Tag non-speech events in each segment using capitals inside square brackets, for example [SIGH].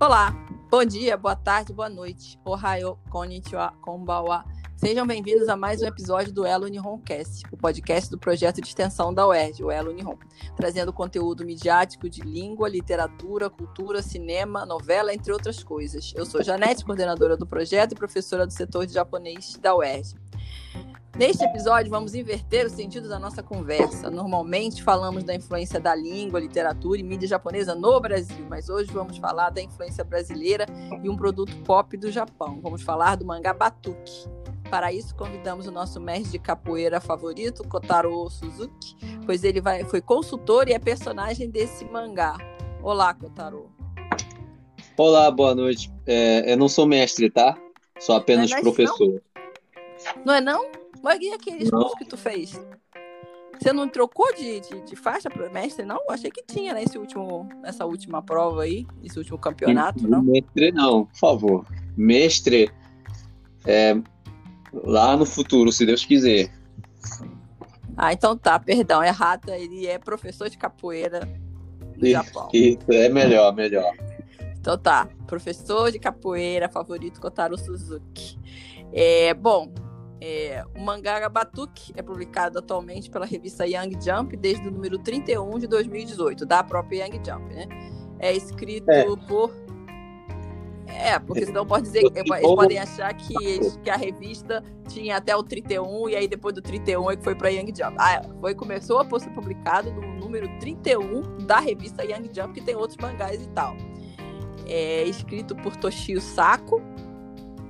Olá, bom dia, boa tarde, boa noite. Ohio, konnichiwa, konbawa. Sejam bem-vindos a mais um episódio do Elo Nihon-Cast, o podcast do projeto de extensão da UERJ, o Elo Nihon, trazendo conteúdo midiático de língua, literatura, cultura, cinema, novela, entre outras coisas. Eu sou Janete, coordenadora do projeto e professora do setor de japonês da UERJ. Neste episódio, vamos inverter o sentido da nossa conversa. Normalmente falamos da influência da língua, literatura e mídia japonesa no Brasil, mas hoje vamos falar da influência brasileira e um produto pop do Japão. Vamos falar do mangá Batuque. Para isso, convidamos o nosso mestre de capoeira favorito, Kotaro Suzuki, pois ele vai, foi consultor e é personagem desse mangá. Olá, Kotaro. Olá, boa noite. É, eu não sou mestre, tá? Sou apenas não é professor. Não? não é não? Mas e aquele curso que tu fez? Você não trocou de, de, de faixa para mestre, não? Achei que tinha nesse último, nessa última prova aí, nesse último campeonato, não? Mestre não, por favor. Mestre é lá no futuro, se Deus quiser. Ah, então tá, perdão, é rata, ele é professor de capoeira do isso, Japão. Isso, é melhor, melhor. Então tá, professor de capoeira favorito Kotaro Suzuki. É, bom, é, o mangá Batuque é publicado atualmente pela revista Young Jump desde o número 31 de 2018, da própria Young Jump, né? É escrito é. por. É, porque senão pode dizer que eles podem achar que, que a revista tinha até o 31 e aí depois do 31 é que foi para Young Jump. Ah, foi, começou a ser publicado no número 31 da revista Young Jump, que tem outros mangás e tal. É escrito por Toshio Sako.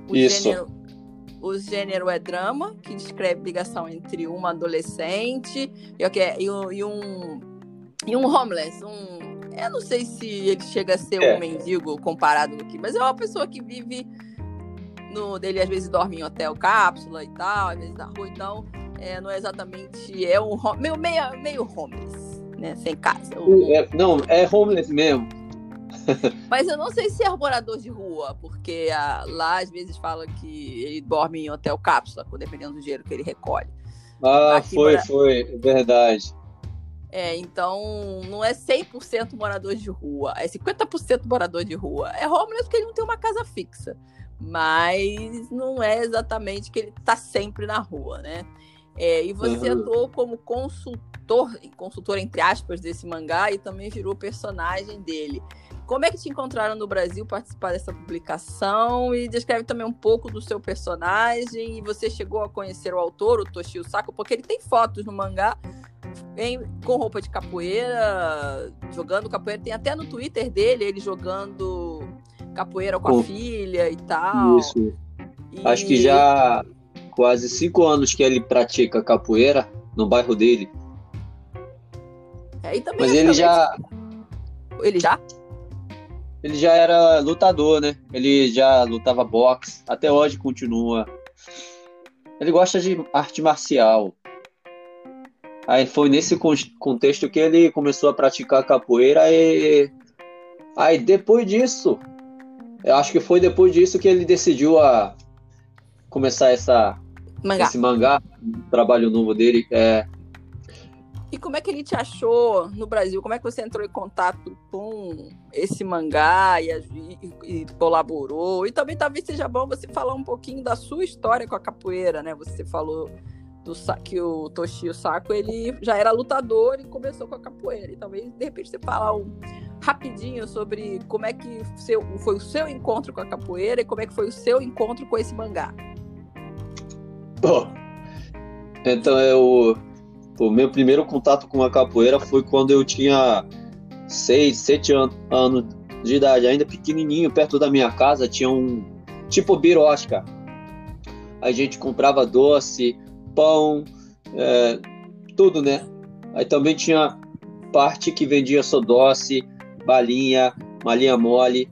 O Isso. Gênero, o gênero é drama, que descreve ligação entre uma adolescente e, e, um, e um, e um homeless. Um, eu não sei se ele chega a ser é. um mendigo comparado com que, mas é uma pessoa que vive no dele às vezes dorme em hotel cápsula e tal, às vezes na rua, então é, não é exatamente é um meio meio, meio homeless, né, sem casa. É, não, é homeless mesmo. Mas eu não sei se é morador de rua, porque a, lá às vezes fala que ele dorme em hotel cápsula, dependendo do dinheiro que ele recolhe. Ah, Aqui foi, mora... foi, verdade. É, então não é 100% morador de rua, é 50% morador de rua. É homeless porque ele não tem uma casa fixa, mas não é exatamente que ele está sempre na rua, né? É, e você uhum. atuou como consultor, consultor entre aspas, desse mangá e também virou personagem dele. Como é que te encontraram no Brasil participar dessa publicação? E descreve também um pouco do seu personagem. E você chegou a conhecer o autor, o Toshio Sako, porque ele tem fotos no mangá em, com roupa de capoeira, jogando capoeira. Tem até no Twitter dele ele jogando capoeira com a filha e tal. Isso. E... Acho que já quase cinco anos que ele pratica capoeira no bairro dele. É, Mas ele já. Ele já? Ele já era lutador, né? Ele já lutava boxe, até hoje continua. Ele gosta de arte marcial. Aí foi nesse contexto que ele começou a praticar capoeira e aí depois disso, eu acho que foi depois disso que ele decidiu a começar essa mangá. esse mangá, trabalho novo dele, é e como é que ele te achou no Brasil? Como é que você entrou em contato com esse mangá e, e, e, colaborou? E também talvez seja bom você falar um pouquinho da sua história com a capoeira, né? Você falou do, que o Toshio Sako ele já era lutador e começou com a capoeira. E talvez de repente você falar um, rapidinho sobre como é que seu, foi o seu encontro com a capoeira e como é que foi o seu encontro com esse mangá. Bom, então eu o meu primeiro contato com a capoeira foi quando eu tinha 6, 7 an anos de idade, ainda pequenininho, perto da minha casa tinha um tipo birosca. A gente comprava doce, pão, é, tudo, né? Aí também tinha parte que vendia só doce, balinha, malinha mole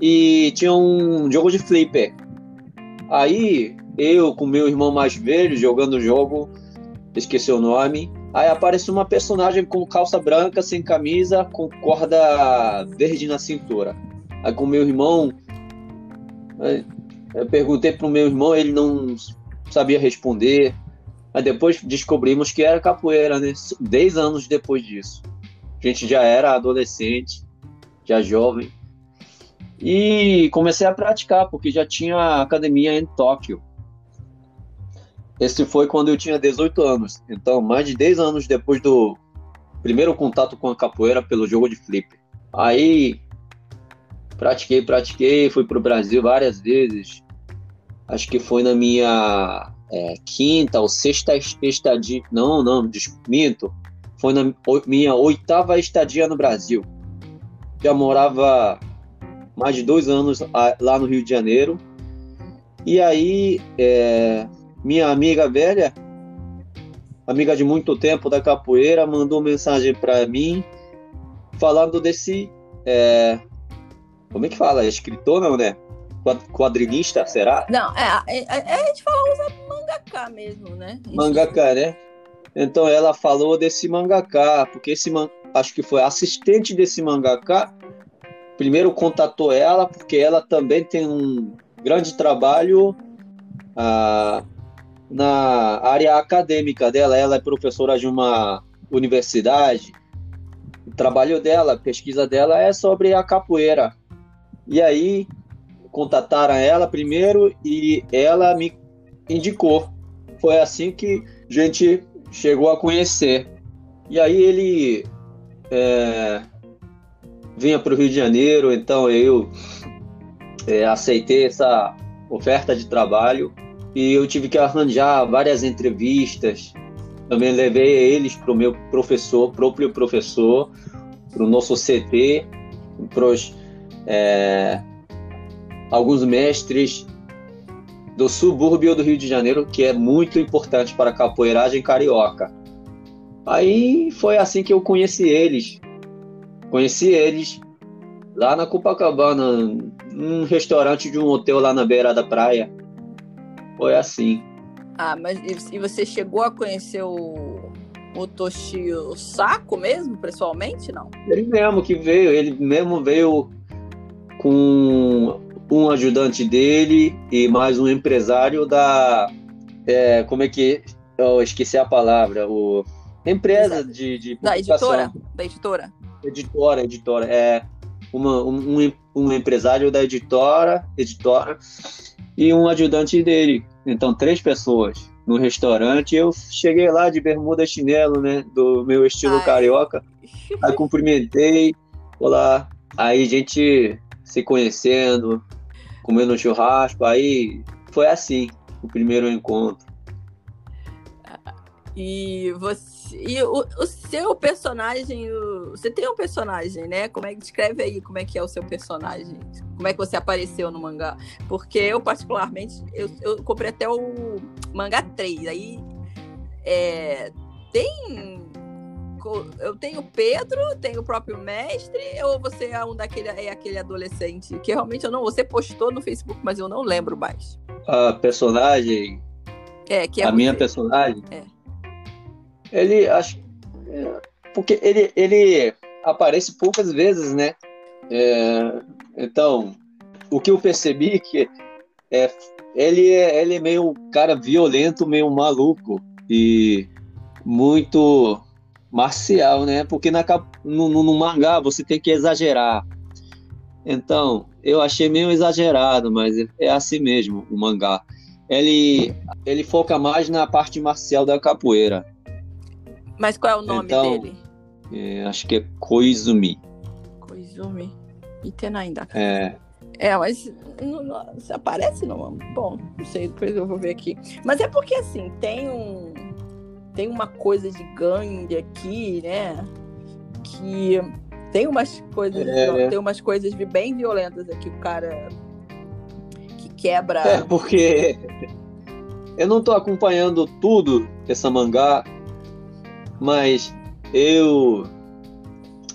e tinha um jogo de flipper. Aí eu com meu irmão mais velho jogando o jogo, esqueci o nome. Aí aparece uma personagem com calça branca, sem camisa, com corda verde na cintura. Aí com meu irmão, eu perguntei pro meu irmão, ele não sabia responder. Aí depois descobrimos que era capoeira, né? Dez anos depois disso. A gente já era adolescente, já jovem. E comecei a praticar, porque já tinha academia em Tóquio. Esse foi quando eu tinha 18 anos. Então, mais de 10 anos depois do primeiro contato com a capoeira pelo jogo de flip. Aí, pratiquei, pratiquei, fui para o Brasil várias vezes. Acho que foi na minha é, quinta ou sexta estadia. Não, não, minto. Foi na minha oitava estadia no Brasil. Já morava mais de dois anos lá no Rio de Janeiro. E aí, é, minha amiga velha, amiga de muito tempo da capoeira, mandou mensagem para mim falando desse. É, como é que fala? Escritor, não, né? Quadrinista, será? Não, é, é, é, a gente fala usa mangaká mesmo, né? Mangaká, né? Então ela falou desse mangaká, porque esse man... acho que foi assistente desse mangaká primeiro contatou ela porque ela também tem um grande trabalho ah, na área acadêmica dela. Ela é professora de uma universidade. O trabalho dela, a pesquisa dela é sobre a capoeira. E aí contataram ela primeiro e ela me indicou. Foi assim que a gente chegou a conhecer. E aí ele é, vinha para o Rio de Janeiro, então eu é, aceitei essa oferta de trabalho e eu tive que arranjar várias entrevistas. Também levei eles para o meu professor, próprio professor, para o nosso CT, para é, alguns mestres do subúrbio do Rio de Janeiro, que é muito importante para a capoeiragem carioca. Aí foi assim que eu conheci eles. Conheci eles lá na Copacabana, num restaurante de um hotel lá na beira da praia. Foi assim. Ah, mas e você chegou a conhecer o, o Toshio Saco mesmo, pessoalmente, não? Ele mesmo que veio, ele mesmo veio com um ajudante dele e mais um empresário da. É, como é que. Eu esqueci a palavra. O, empresa de, de da editora? Da editora editora, editora, é uma, um, um empresário da editora, editora e um ajudante dele. Então, três pessoas no restaurante. Eu cheguei lá de bermuda chinelo, né? Do meu estilo Ai. carioca. [LAUGHS] Aí cumprimentei. Olá. Aí a gente se conhecendo, comendo um churrasco. Aí foi assim o primeiro encontro. E você e o, o seu personagem, o, você tem um personagem, né? Como é que descreve aí como é que é o seu personagem? Como é que você apareceu no mangá? Porque eu, particularmente, eu, eu comprei até o mangá 3. Aí é, tem. Eu tenho Pedro, tenho o próprio mestre, ou você é um daquele é aquele adolescente? Que realmente eu não. Você postou no Facebook, mas eu não lembro mais. A personagem. É, que é a minha personagem. É. Ele acho porque ele, ele aparece poucas vezes, né? É, então, o que eu percebi que é, ele é ele é meio cara violento, meio maluco e muito marcial, né? Porque na, no, no, mangá você tem que exagerar. Então, eu achei meio exagerado, mas é assim mesmo o mangá. Ele, ele foca mais na parte marcial da capoeira. Mas qual é o nome então, dele? É, acho que é Koizumi. Koizumi. Itenainda. É. É, mas não, não, aparece não. Bom, não sei, depois eu vou ver aqui. Mas é porque assim, tem um tem uma coisa de gangue aqui, né? Que tem umas coisas, é. tem umas coisas bem violentas aqui, o cara que quebra. É, porque eu não tô acompanhando tudo essa mangá mas eu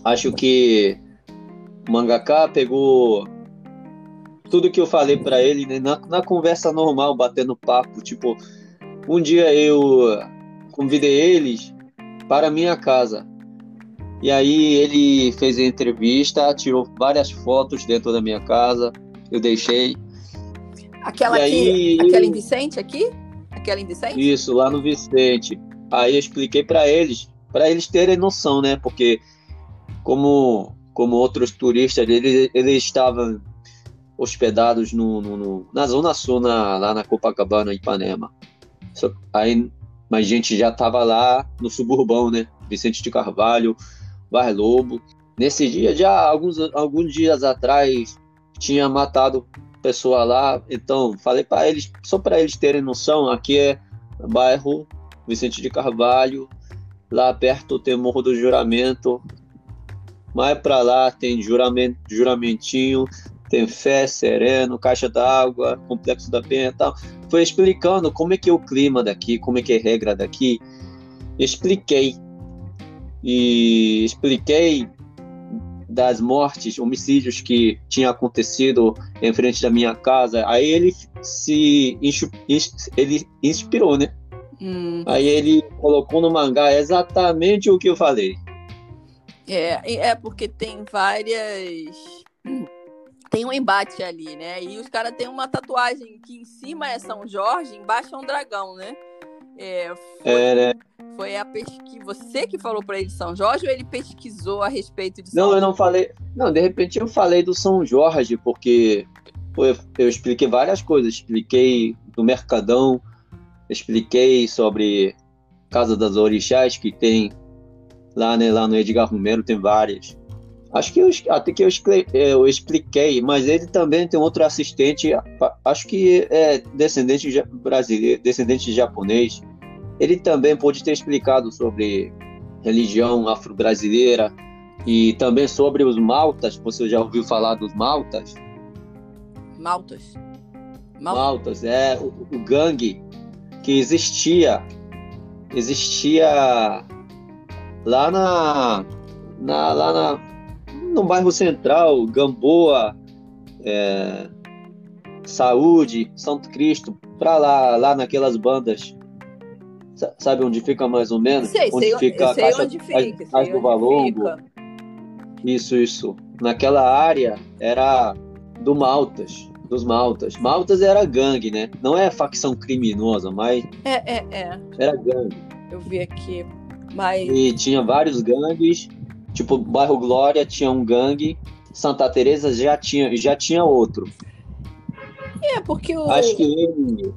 acho que o mangaka pegou tudo que eu falei para ele né, na, na, conversa normal, batendo papo. Tipo, um dia eu convidei eles para minha casa. E aí ele fez a entrevista, tirou várias fotos dentro da minha casa. Eu deixei. Aquela, aqui, aquela em Vicente aqui? Aquela em Vicente? Isso, lá no Vicente. Aí eu expliquei para eles, para eles terem noção, né? Porque como como outros turistas, eles, eles estavam hospedados no, no, no, na Zona Sul, na, lá na Copacabana, Ipanema. Aí, mas a gente já estava lá no suburbão, né? Vicente de Carvalho, Bar Lobo. Nesse dia, já alguns, alguns dias atrás, tinha matado pessoa lá. Então, falei para eles, só para eles terem noção, aqui é bairro Vicente de Carvalho, lá perto tem Morro do Juramento. Mais para lá tem juramento, juramentinho, tem fé, sereno, caixa d'água, complexo da penha e tal. Foi explicando como é que é o clima daqui, como é que é a regra daqui. Expliquei. E expliquei das mortes, homicídios que tinha acontecido em frente da minha casa. Aí ele se ele inspirou, né? Hum. Aí ele colocou no mangá exatamente o que eu falei. É, é porque tem várias tem um embate ali, né? E os caras têm uma tatuagem que em cima é São Jorge, embaixo é um dragão, né? É, foi, é, né? foi a pesquisa. Você que falou para ele São Jorge ou ele pesquisou a respeito de São Não, Jorge? eu não falei. Não, de repente eu falei do São Jorge, porque eu, eu expliquei várias coisas. Expliquei do Mercadão, expliquei sobre Casa das Orixás, que tem lá, né, lá no Edgar Romero, tem várias. Acho que eu, até que eu, eu expliquei, mas ele também tem outro assistente, acho que é descendente brasileiro, descendente japonês. Ele também pode ter explicado sobre religião afro-brasileira e também sobre os maltas. Você já ouviu falar dos maltas? Maltas. Maltas, maltas é o, o gangue que existia, existia lá na, na lá na no bairro Central, Gamboa, é, Saúde, Santo Cristo, para lá, lá naquelas bandas. Sabe onde fica mais ou menos? Sei, onde sei, fica a caixa, onde fica, a, do Valongo. Isso, isso. Naquela área era do Maltas, dos Maltas. Maltas era gangue, né? Não é facção criminosa, mas. É, é, é. Era gangue. Eu vi aqui. Mas... E tinha vários gangues Tipo, bairro Glória tinha um gangue, Santa Teresa já tinha, já tinha outro. É, porque o. Acho que ele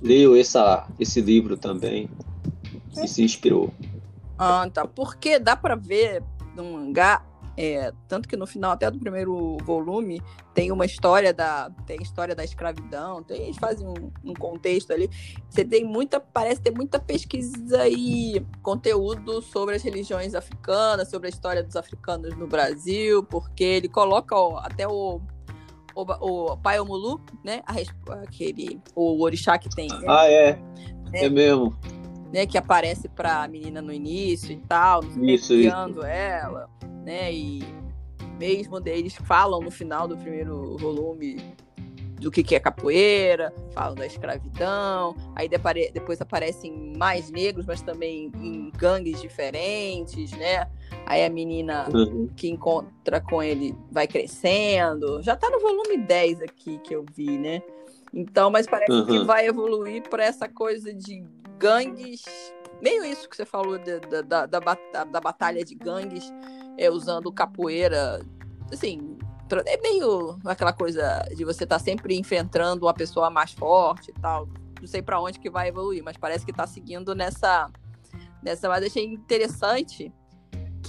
leu essa, esse livro também é. e se inspirou. Ah, tá. Porque dá para ver no mangá é, tanto que no final até do primeiro volume tem uma história da tem história da escravidão, tem, eles fazem um, um, contexto ali. Você tem muita, parece ter muita pesquisa e conteúdo sobre as religiões africanas, sobre a história dos africanos no Brasil, porque ele coloca ó, até o o, o pai Omulu, né? A, aquele o orixá que tem. Né? Ah, é. É, é mesmo. Né, que aparece para a menina no início e tal, isso, isso. ela né? E mesmo eles falam no final do primeiro volume do que, que é capoeira, falam da escravidão, aí depois aparecem mais negros, mas também em gangues diferentes, né? Aí a menina uhum. que encontra com ele vai crescendo. Já tá no volume 10 aqui que eu vi, né? Então, mas parece uhum. que vai evoluir para essa coisa de gangues. Meio isso que você falou da, da, da, da batalha de gangues é, usando capoeira, assim, é meio aquela coisa de você estar tá sempre enfrentando uma pessoa mais forte e tal. Não sei para onde que vai evoluir, mas parece que está seguindo nessa nessa, mas achei interessante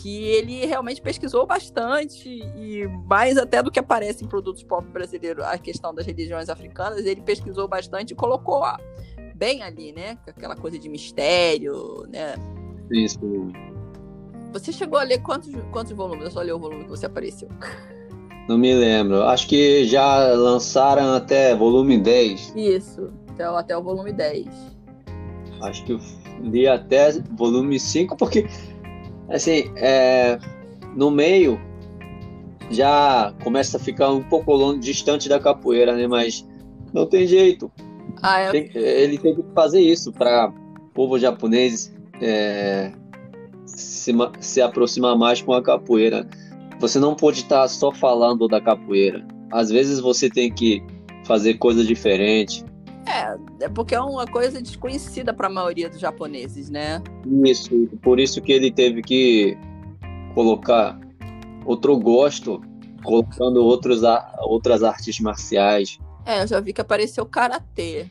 que ele realmente pesquisou bastante e mais até do que aparece em produtos pop brasileiros, a questão das religiões africanas, ele pesquisou bastante e colocou bem ali, né? Aquela coisa de mistério, né? Isso. Você chegou a ler quantos, quantos volumes? Eu só li o volume que você apareceu. Não me lembro. Acho que já lançaram até volume 10. Isso, até, até o volume 10. Acho que eu li até volume 5, porque, assim, é, no meio já começa a ficar um pouco longe, distante da capoeira, né? Mas não tem jeito. Ah, ele tem que fazer isso para o povo japonês é, se, se aproximar mais com a capoeira. Você não pode estar só falando da capoeira. Às vezes você tem que fazer coisa diferente. É, é porque é uma coisa desconhecida para a maioria dos japoneses, né? Isso, por isso que ele teve que colocar outro gosto colocando outros, outras artes marciais. É, eu já vi que apareceu karatê.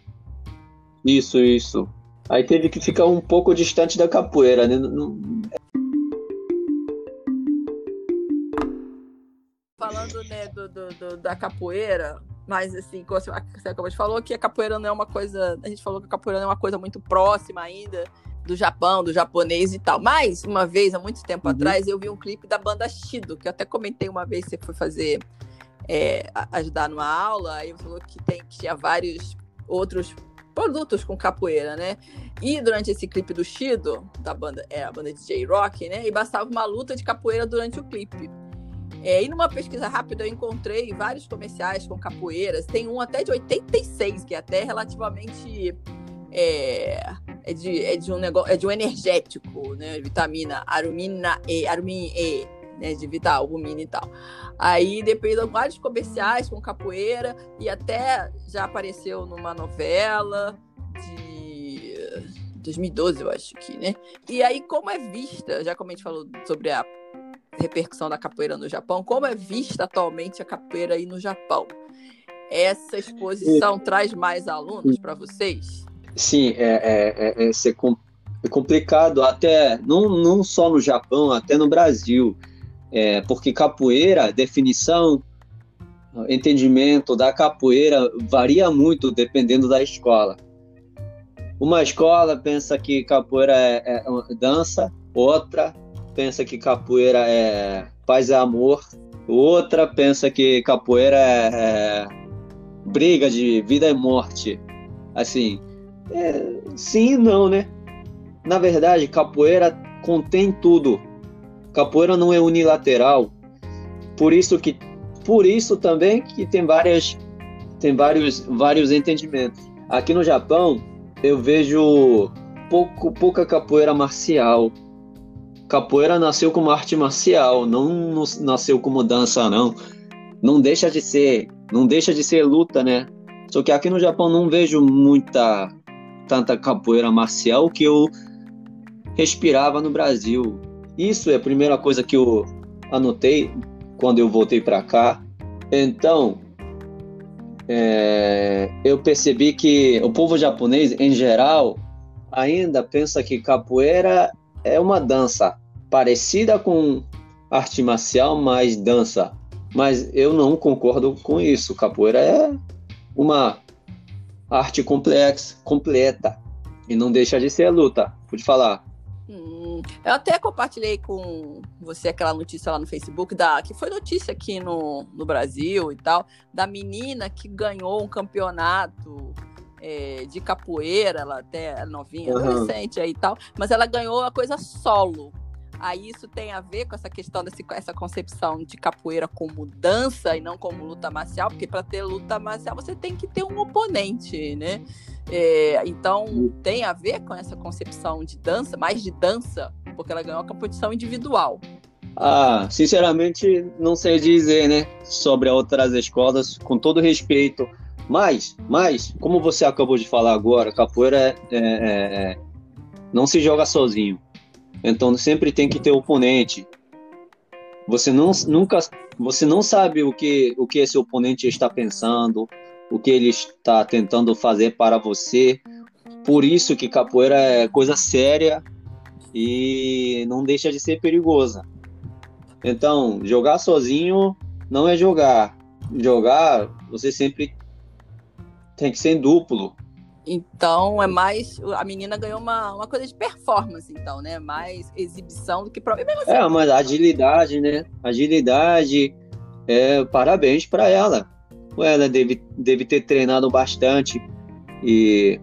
Isso, isso. Aí teve que ficar um pouco distante da capoeira, né? Falando, né, do, do, do, da capoeira, mas assim, como você, acabou de falar, que a capoeira não é uma coisa. A gente falou que a capoeira não é uma coisa muito próxima ainda do Japão, do japonês e tal. Mas, uma vez, há muito tempo uhum. atrás, eu vi um clipe da banda Shido, que eu até comentei uma vez, você foi fazer, é, ajudar numa aula, aí você falou que, tem, que tinha vários outros produtos com capoeira, né? E durante esse clipe do Shido, da banda, é a banda DJ Rock, né? E bastava uma luta de capoeira durante o clipe. É, e numa pesquisa rápida eu encontrei vários comerciais com capoeiras. Tem um até de 86, que é até relativamente é, é, de, é de um negócio, é de um energético, né? Vitamina arumina E, arumin E, né? De vital, albumina e tal. Aí depois de vários comerciais com capoeira e até já apareceu numa novela de 2012, eu acho que, né? E aí, como é vista, já como a gente falou sobre a repercussão da capoeira no Japão, como é vista atualmente a capoeira aí no Japão? Essa exposição traz mais alunos para vocês? Sim, é, é, é, é, complicado até não, não só no Japão, até no Brasil, é, porque capoeira, definição, entendimento da capoeira varia muito dependendo da escola. Uma escola pensa que capoeira é, é dança, outra pensa que capoeira é paz e amor, outra pensa que capoeira é, é briga de vida e morte. Assim, é, sim e não, né? Na verdade, capoeira contém tudo. Capoeira não é unilateral. Por isso que por isso também que tem várias tem vários vários entendimentos. Aqui no Japão, eu vejo pouco pouca capoeira marcial. Capoeira nasceu como arte marcial, não nasceu como dança não. Não deixa de ser, não deixa de ser luta, né? Só que aqui no Japão não vejo muita tanta capoeira marcial que eu respirava no Brasil. Isso é a primeira coisa que eu anotei quando eu voltei para cá. Então, é, eu percebi que o povo japonês, em geral, ainda pensa que capoeira é uma dança parecida com arte marcial, mas dança. Mas eu não concordo com isso. Capoeira é uma arte complexa, completa. E não deixa de ser luta. Pode falar. Hum, eu até compartilhei com você aquela notícia lá no Facebook, da, que foi notícia aqui no, no Brasil e tal, da menina que ganhou um campeonato é, de capoeira, ela até é novinha, uhum. adolescente aí e tal, mas ela ganhou a coisa solo. Aí isso tem a ver com essa questão dessa essa concepção de capoeira como dança e não como luta marcial, porque para ter luta marcial você tem que ter um oponente, né? É, então tem a ver com essa concepção de dança, mais de dança, porque ela ganhou a competição individual. Ah, sinceramente não sei dizer, né, sobre outras escolas, com todo respeito. Mas, mas, como você acabou de falar agora, capoeira é, é, é, não se joga sozinho. Então sempre tem que ter oponente. Você não, nunca, você não sabe o que, o que esse oponente está pensando, o que ele está tentando fazer para você. Por isso que capoeira é coisa séria e não deixa de ser perigosa. Então, jogar sozinho não é jogar. Jogar, você sempre tem que ser em duplo. Então é mais. A menina ganhou uma, uma coisa de performance, então, né? Mais exibição do que. Assim, é, mas agilidade, né? Agilidade. É, parabéns para ela. Ela deve, deve ter treinado bastante e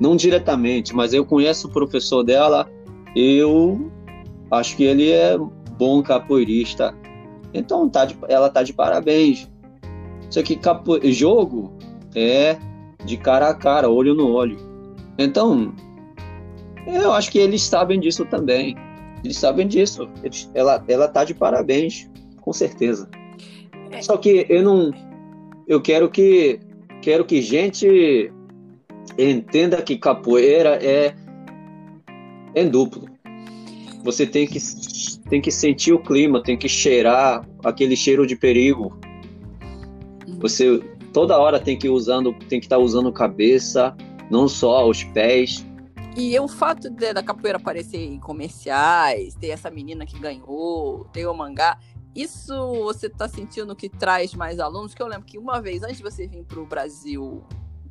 não diretamente, mas eu conheço o professor dela. Eu acho que ele é bom capoeirista. Então tá de, ela tá de parabéns. Só que capo, jogo é de cara a cara, olho no olho. Então, eu acho que eles sabem disso também. Eles sabem disso. Eles, ela, ela tá de parabéns, com certeza. É. Só que eu não. Eu quero que. Quero que gente entenda que capoeira é em duplo. você tem que, tem que sentir o clima, tem que cheirar aquele cheiro de perigo. Você toda hora tem que usando, tem que estar tá usando cabeça, não só os pés. E o fato de, da capoeira aparecer em comerciais, ter essa menina que ganhou, ter o mangá, isso você está sentindo que traz mais alunos? Que eu lembro que uma vez, antes de você vir para o Brasil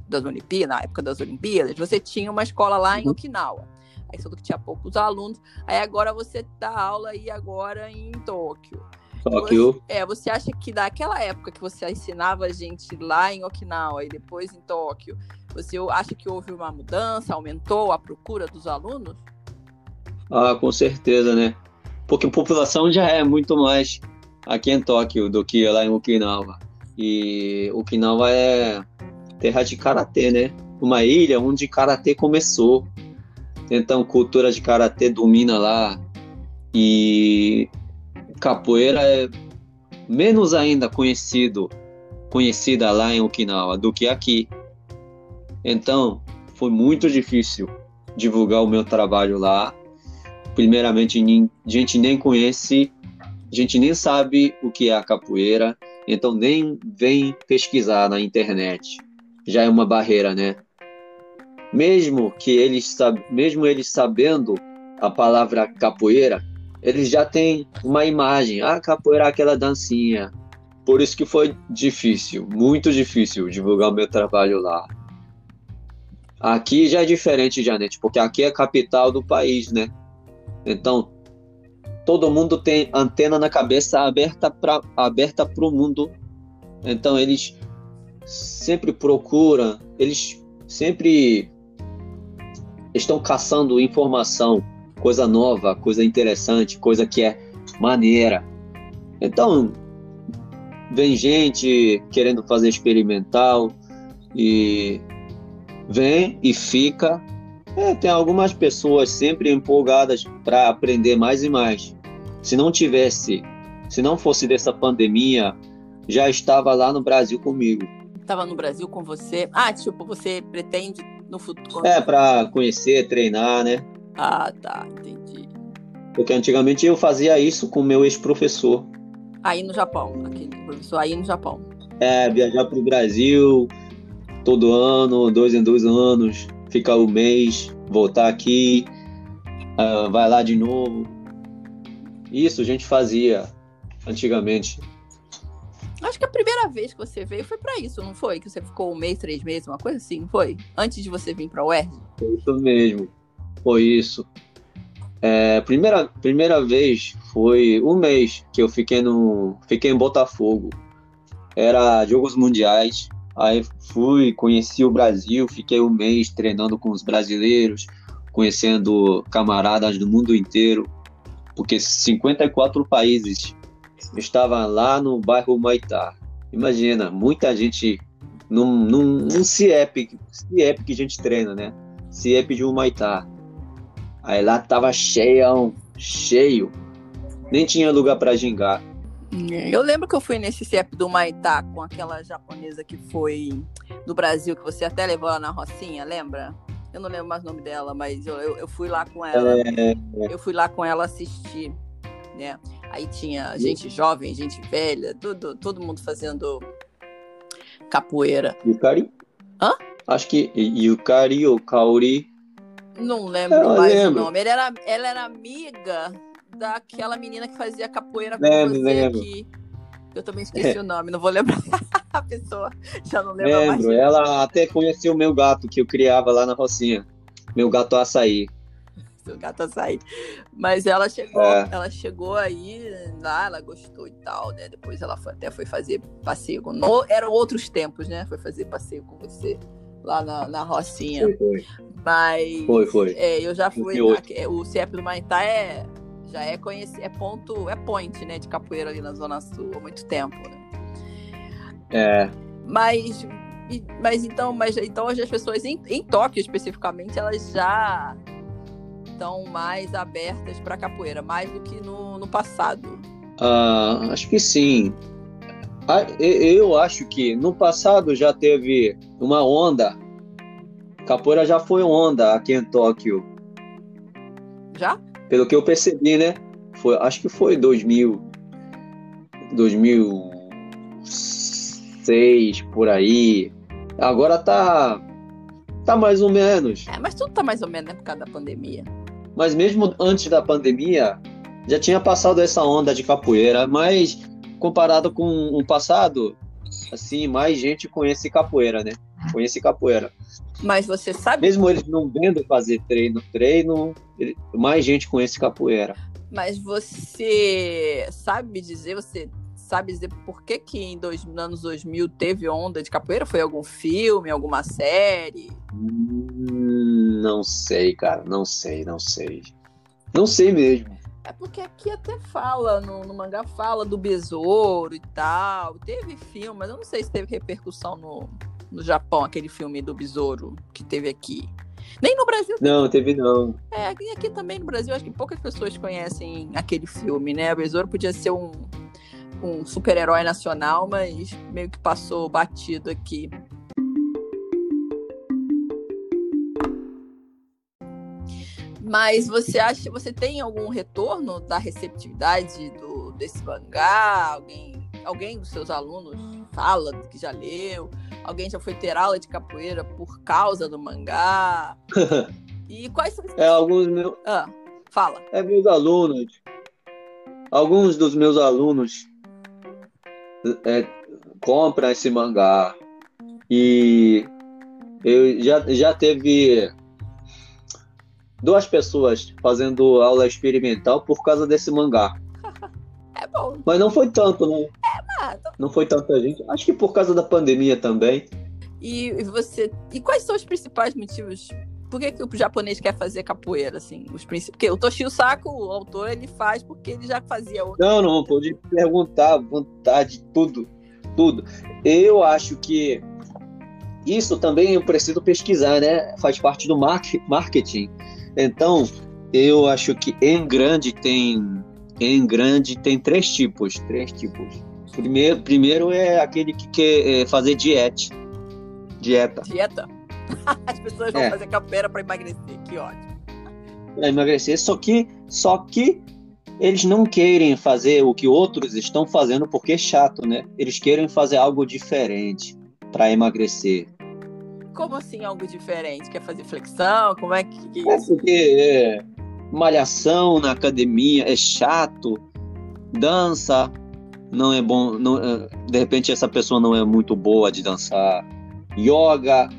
das Olimpíadas, na época das Olimpíadas, você tinha uma escola lá em uhum. Okinawa. Aí falou que tinha poucos alunos. Aí agora você dá aula aí agora em Tóquio. Tóquio. Você, é, você acha que daquela época que você ensinava a gente lá em Okinawa e depois em Tóquio, você acha que houve uma mudança, aumentou a procura dos alunos? Ah, com certeza, né? Porque a população já é muito mais aqui em Tóquio do que lá em Okinawa. E Okinawa é terra de karatê, né? Uma ilha onde karatê começou. Então, cultura de karatê domina lá. E capoeira é menos ainda conhecido, conhecida lá em Okinawa do que aqui. Então, foi muito difícil divulgar o meu trabalho lá. Primeiramente, a gente nem conhece, a gente nem sabe o que é a capoeira, então nem vem pesquisar na internet. Já é uma barreira, né? mesmo que eles mesmo eles sabendo a palavra capoeira, eles já têm uma imagem. Ah, capoeira é aquela dancinha. Por isso que foi difícil, muito difícil divulgar o meu trabalho lá. Aqui já é diferente, Janete, porque aqui é a capital do país, né? Então, todo mundo tem antena na cabeça aberta para aberta o mundo. Então, eles sempre procuram, eles sempre estão caçando informação, coisa nova, coisa interessante, coisa que é maneira. Então, vem gente querendo fazer experimental e vem e fica. É, tem algumas pessoas sempre empolgadas para aprender mais e mais. Se não tivesse, se não fosse dessa pandemia, já estava lá no Brasil comigo. Estava no Brasil com você. Ah, tipo, você pretende no futuro? É, para conhecer, treinar, né? Ah, tá, entendi. Porque antigamente eu fazia isso com meu ex-professor. Aí no Japão, aquele professor aí no Japão. É, viajar para o Brasil todo ano, dois em dois anos, ficar um mês, voltar aqui, uh, vai lá de novo. Isso a gente fazia antigamente. Acho que a primeira vez que você veio foi para isso, não foi? Que você ficou um mês, três meses, uma coisa assim, foi? Antes de você vir para o UERJ? Foi isso mesmo, foi isso. É, primeira, primeira vez foi um mês que eu fiquei, no, fiquei em Botafogo. Era Jogos Mundiais. Aí fui, conheci o Brasil, fiquei um mês treinando com os brasileiros, conhecendo camaradas do mundo inteiro, porque 54 países estava lá no bairro Maitá. Imagina, muita gente num, num, num CIEP, CIEP que a gente treina, né? CIEP de Humaitá. Aí lá tava cheio, cheio. Nem tinha lugar para gingar. Eu lembro que eu fui nesse CIEP do Maitá com aquela japonesa que foi do Brasil, que você até levou lá na Rocinha, lembra? Eu não lembro mais o nome dela, mas eu, eu, eu fui lá com ela. É... Eu fui lá com ela assistir, né? Aí tinha gente jovem, gente velha, tudo, todo mundo fazendo capoeira. Yukari? Hã? Acho que Yukari ou Kaori. Não lembro mais o nome. Ela era, ela era amiga daquela menina que fazia capoeira com lembro, você lembro. aqui. Eu também esqueci é. [LAUGHS] o nome, não vou lembrar [LAUGHS] a pessoa. Já não lembro Lembro, mais. ela até conheceu o meu gato que eu criava lá na Rocinha. Meu gato açaí [LAUGHS] o gato açaí. Mas ela chegou, é. ela chegou aí lá, ela gostou e tal, né? Depois ela foi, até foi fazer passeio. Com, no, eram outros tempos, né? Foi fazer passeio com você lá na, na Rocinha. Foi, foi. Mas. Foi, foi. É, eu já fui. Na, o CEP do Maitá é. Já é conhecido, é ponto, é point, né, de capoeira ali na Zona Sul há muito tempo, né? É. Mas mas então, mas então hoje as pessoas em, em Tóquio especificamente, elas já estão mais abertas para capoeira, mais do que no, no passado? Ah, acho que sim. Ah, eu acho que no passado já teve uma onda. Capoeira já foi onda aqui em Tóquio. Já? Pelo que eu percebi, né? Foi, acho que foi 2000, 2006 por aí. Agora tá tá mais ou menos. É, mas tudo tá mais ou menos né, por causa da pandemia. Mas mesmo antes da pandemia, já tinha passado essa onda de capoeira, mas comparado com o passado, assim, mais gente conhece capoeira, né? Conhece capoeira. Mas você sabe. Mesmo eles não vendo fazer treino, treino, mais gente conhece capoeira. Mas você sabe dizer, você sabe dizer por que que em dois, anos 2000 teve onda de capoeira? Foi algum filme, alguma série? Hum, não sei, cara, não sei, não sei. Não sei mesmo. É porque aqui até fala, no, no, mangá fala do besouro e tal. Teve filme, mas eu não sei se teve repercussão no, no Japão, aquele filme do besouro que teve aqui. Nem no Brasil. Não, teve não. É, aqui, aqui também no Brasil, acho que poucas pessoas conhecem aquele filme, né? O besouro podia ser um, um super-herói nacional, mas meio que passou batido aqui. Mas você acha, você tem algum retorno da receptividade do, desse mangá? Alguém, alguém dos seus alunos fala que já leu? Alguém já foi ter aula de capoeira por causa do mangá? [LAUGHS] e quais são os... É, alguns meus... Ah, fala. É, meus alunos. Alguns dos meus alunos é, compram esse mangá. E eu já, já teve duas pessoas fazendo aula experimental por causa desse mangá. [LAUGHS] É bom. Mas não foi tanto, né? Mas... Não foi tanta gente. Acho que por causa da pandemia também. E você. E quais são os principais motivos? Por que, que o japonês quer fazer capoeira, assim? Os princip... Porque o Toshio Saco, o autor, ele faz porque ele já fazia outra. Não, não, pode perguntar, vontade, tudo. Tudo. Eu acho que isso também eu preciso pesquisar, né? Faz parte do marketing. Então, eu acho que em grande tem em grande tem três tipos, três tipos. Primeiro, primeiro é aquele que quer é, fazer dieta. Dieta. Dieta? [LAUGHS] As pessoas vão é. fazer capoeira para emagrecer, que ótimo. Para emagrecer, só que só que eles não querem fazer o que outros estão fazendo porque é chato, né? Eles querem fazer algo diferente para emagrecer. Como assim algo diferente? Quer fazer flexão? Como é que. que... É porque é, malhação na academia é chato, dança não é bom. Não, é, de repente essa pessoa não é muito boa de dançar. Yoga,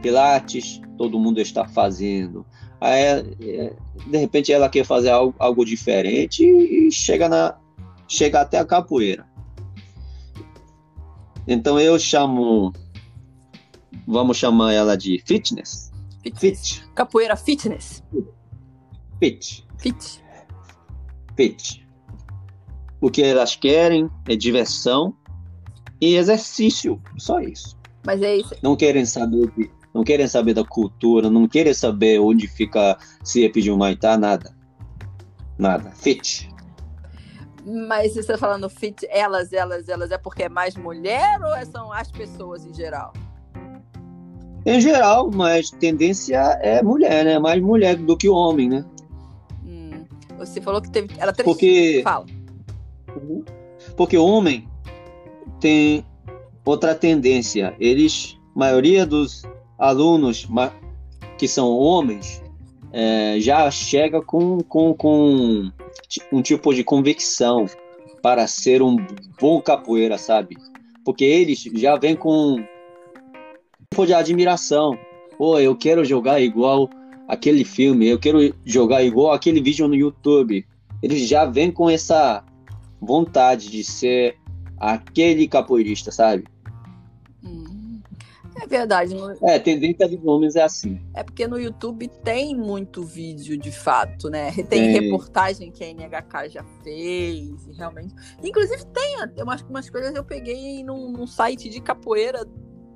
pilates, todo mundo está fazendo. Aí, é, de repente ela quer fazer algo, algo diferente e chega, na, chega até a capoeira. Então eu chamo Vamos chamar ela de fitness? Fit. Fit. Capoeira fitness. Fit. Fit. Fit. O que elas querem é diversão e exercício, só isso. Mas é isso. Não querem saber de, não querem saber da cultura, não querem saber onde fica se é pedir um maitá, nada. Nada. Fit. Mas você está falando fit, elas, elas, elas, é porque é mais mulher ou é, são as pessoas em geral? Em geral, mas tendência é mulher, né? Mais mulher do que homem, né? Hum. Você falou que teve. Ela teve. Porque. Fala. Porque o homem tem outra tendência. Eles, maioria dos alunos que são homens, é, já chega com, com, com um tipo de convicção para ser um bom capoeira, sabe? Porque eles já vêm com tipo de admiração. Pô, eu quero jogar igual aquele filme, eu quero jogar igual aquele vídeo no YouTube. Eles já vêm com essa vontade de ser aquele capoeirista, sabe? Hum, é verdade. No... É, tendência dos homens é assim. É porque no YouTube tem muito vídeo de fato, né? [LAUGHS] Tem, reportagem que a NHK já fez, realmente. Inclusive tem, eu acho que umas coisas eu peguei num, num site de capoeira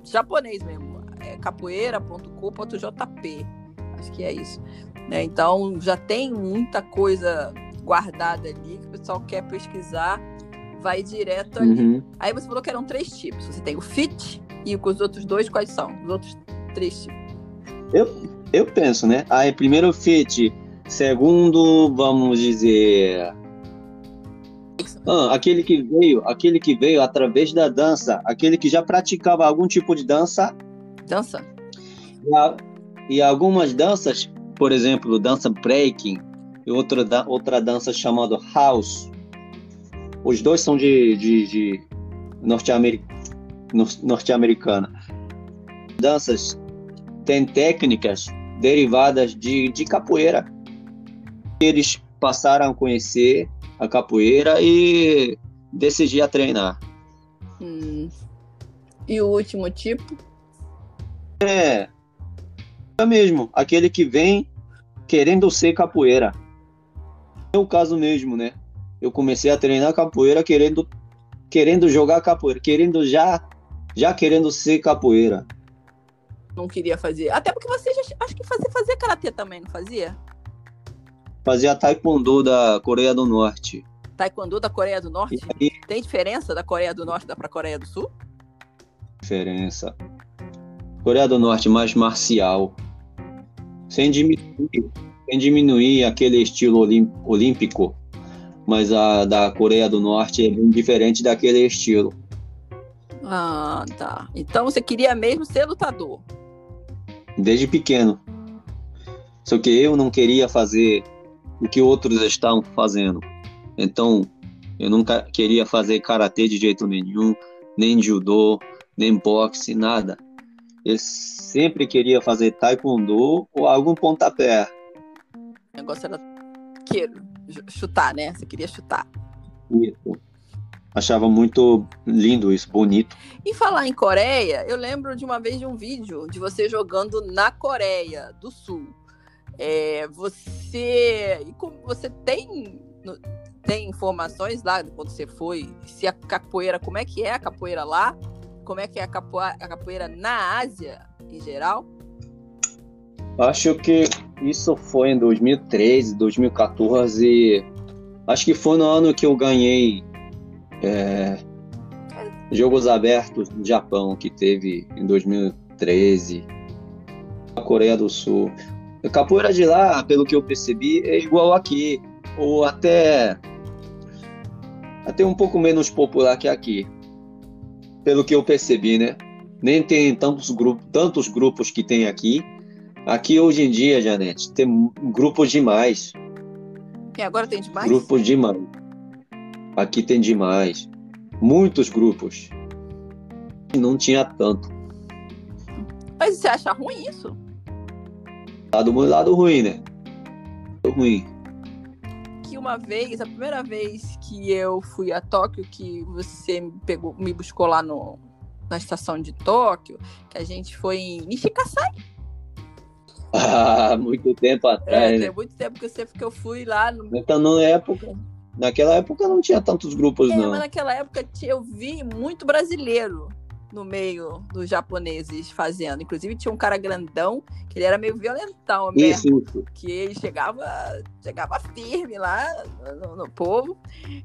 japonês mesmo. É capoeira.co.jp. Acho que é isso. Né? Então já tem muita coisa guardada ali que o pessoal quer pesquisar, vai direto ali. Uhum. Aí você falou que eram três tipos. Você tem o fit e os outros dois, quais são? Os outros três tipos. Eu, eu penso, né? Aí primeiro fit Segundo, vamos dizer, ah, aquele que veio, aquele que veio através da dança, aquele que já praticava algum tipo de dança. Dança. E, a, e algumas danças, por exemplo, dança breaking e outra, outra dança chamada house. Os dois são de, de, de norte-americana. Norte danças têm técnicas derivadas de, de capoeira. Eles passaram a conhecer a capoeira e decidi a treinar. Hum. E o último tipo? É, é mesmo, aquele que vem querendo ser capoeira. É o caso mesmo, né? Eu comecei a treinar capoeira querendo querendo jogar capoeira, querendo já já querendo ser capoeira. Não queria fazer. Até porque você já, acho que fazia fazer karatê também, não fazia? Fazia taekwondo da Coreia do Norte. Taekwondo da Coreia do Norte? Aí... Tem diferença da Coreia do Norte para a Coreia do Sul? Diferença. Coreia do Norte mais marcial. Sem diminuir, sem diminuir aquele estilo olímpico. Mas a da Coreia do Norte é bem diferente daquele estilo. Ah, tá. Então você queria mesmo ser lutador? Desde pequeno. Só que eu não queria fazer o que outros estão fazendo. Então, eu nunca queria fazer karatê de jeito nenhum, nem judô, nem boxe, nada. Eu sempre queria fazer taekwondo ou algum pontapé. O negócio era queiro, chutar, né? Você queria chutar. Isso. Achava muito lindo isso, bonito. E falar em Coreia, eu lembro de uma vez de um vídeo de você jogando na Coreia do Sul. É, você. E como você tem. Tem informações lá quando você foi? Se a capoeira, como é que é a capoeira lá? Como é que é a capoeira, a capoeira na Ásia em geral? Acho que isso foi em 2013, 2014. Acho que foi no ano que eu ganhei é, Jogos Abertos no Japão, que teve em 2013. A Coreia do Sul. A capoeira de lá, pelo que eu percebi, é igual aqui, ou até até um pouco menos popular que aqui. Pelo que eu percebi, né? Nem tem tantos grupos, tantos grupos que tem aqui. Aqui hoje em dia, Janete, tem grupos demais. E agora tem demais? Grupos demais. Aqui tem demais. Muitos grupos. E não tinha tanto. Mas você acha ruim isso? Lado lado ruim, né? Ruim. Que uma vez, a primeira vez que eu fui a Tóquio, que você me pegou, me buscou lá no, na estação de Tóquio, que a gente foi em Nishikasai. Ah, muito tempo atrás. É, né? tem muito tempo que, você, que eu fui lá. No... Então, na época, naquela época não tinha tantos grupos, é, não. Mas naquela época eu vi muito brasileiro no meio dos japoneses fazendo. Inclusive tinha um cara grandão, que ele era meio violentão mesmo. Isso, isso. Que ele chegava, chegava firme lá no, no povo.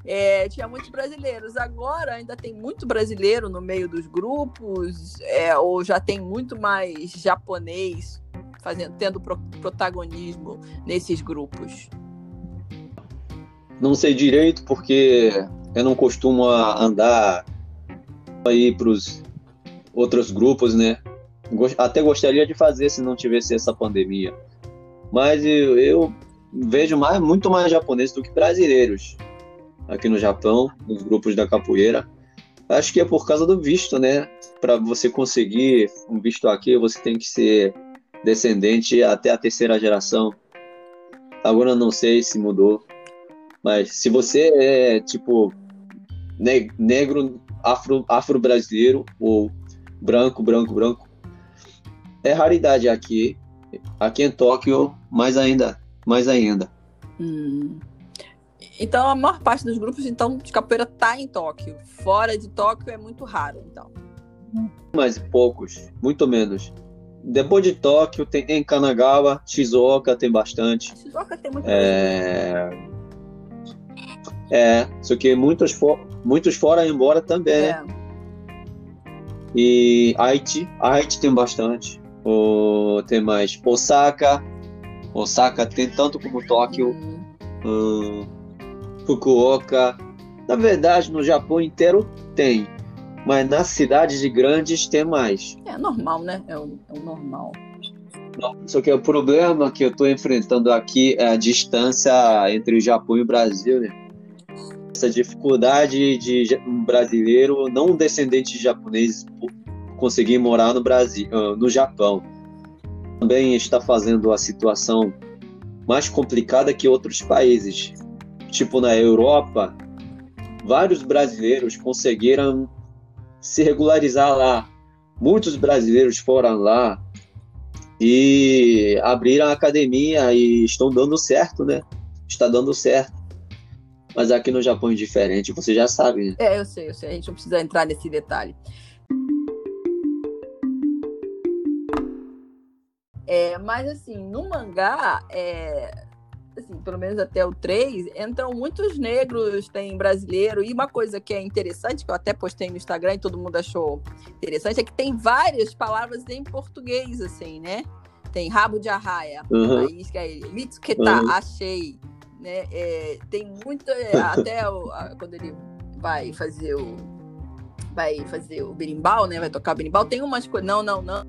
É, tinha muitos brasileiros. Agora ainda tem muito brasileiro no meio dos grupos, é, ou já tem muito mais japonês fazendo, tendo pro, protagonismo nesses grupos. Não sei direito porque eu não costumo andar aí para os outros grupos, né? Até gostaria de fazer se não tivesse essa pandemia. Mas eu, eu vejo mais, muito mais japoneses do que brasileiros aqui no Japão, nos grupos da capoeira. Acho que é por causa do visto, né? Para você conseguir um visto aqui, você tem que ser descendente até a terceira geração. Agora não sei se mudou, mas se você é tipo negro afro afro brasileiro ou branco, branco, branco. É raridade aqui, aqui em Tóquio, mais ainda, mais ainda. Hum. Então a maior parte dos grupos então de capoeira tá em Tóquio. Fora de Tóquio é muito raro, então. Mas poucos, muito menos. Depois de Tóquio tem em Kanagawa, Shizuoka tem bastante. Shizuoka tem muito. É, é só que muitos, for... muitos fora embora também. Né? É. E Haiti, Haiti tem bastante. O, tem mais Osaka, Osaka tem tanto como Tóquio, hum, Fukuoka. Na verdade, no Japão inteiro tem, mas nas cidades grandes tem mais. É normal, né? É o, é o normal. Só que o problema que eu estou enfrentando aqui é a distância entre o Japão e o Brasil, né? Essa dificuldade de um brasileiro, não um descendente de japonês, conseguir morar no Brasil, ah, no Japão. Também está fazendo a situação mais complicada que outros países. Tipo na Europa, vários brasileiros conseguiram se regularizar lá. Muitos brasileiros foram lá, e abriram a academia e estão dando certo, né? Está dando certo. Mas aqui no Japão é diferente, você já sabe. Né? É, eu sei, eu sei. A gente não precisa entrar nesse detalhe. É, mas assim, no mangá, é, assim, pelo menos até o 3, entram muitos negros, tem brasileiro, e uma coisa que é interessante, que eu até postei no Instagram e todo mundo achou interessante, é que tem várias palavras em português, assim, né? Tem rabo de arraia, uhum. aí que é uhum. achei, né? É, tem muita, é, [LAUGHS] até o, a, quando ele vai fazer o vai fazer o berimbau, né? Vai tocar o berimbau, tem umas coisas, não, não, não.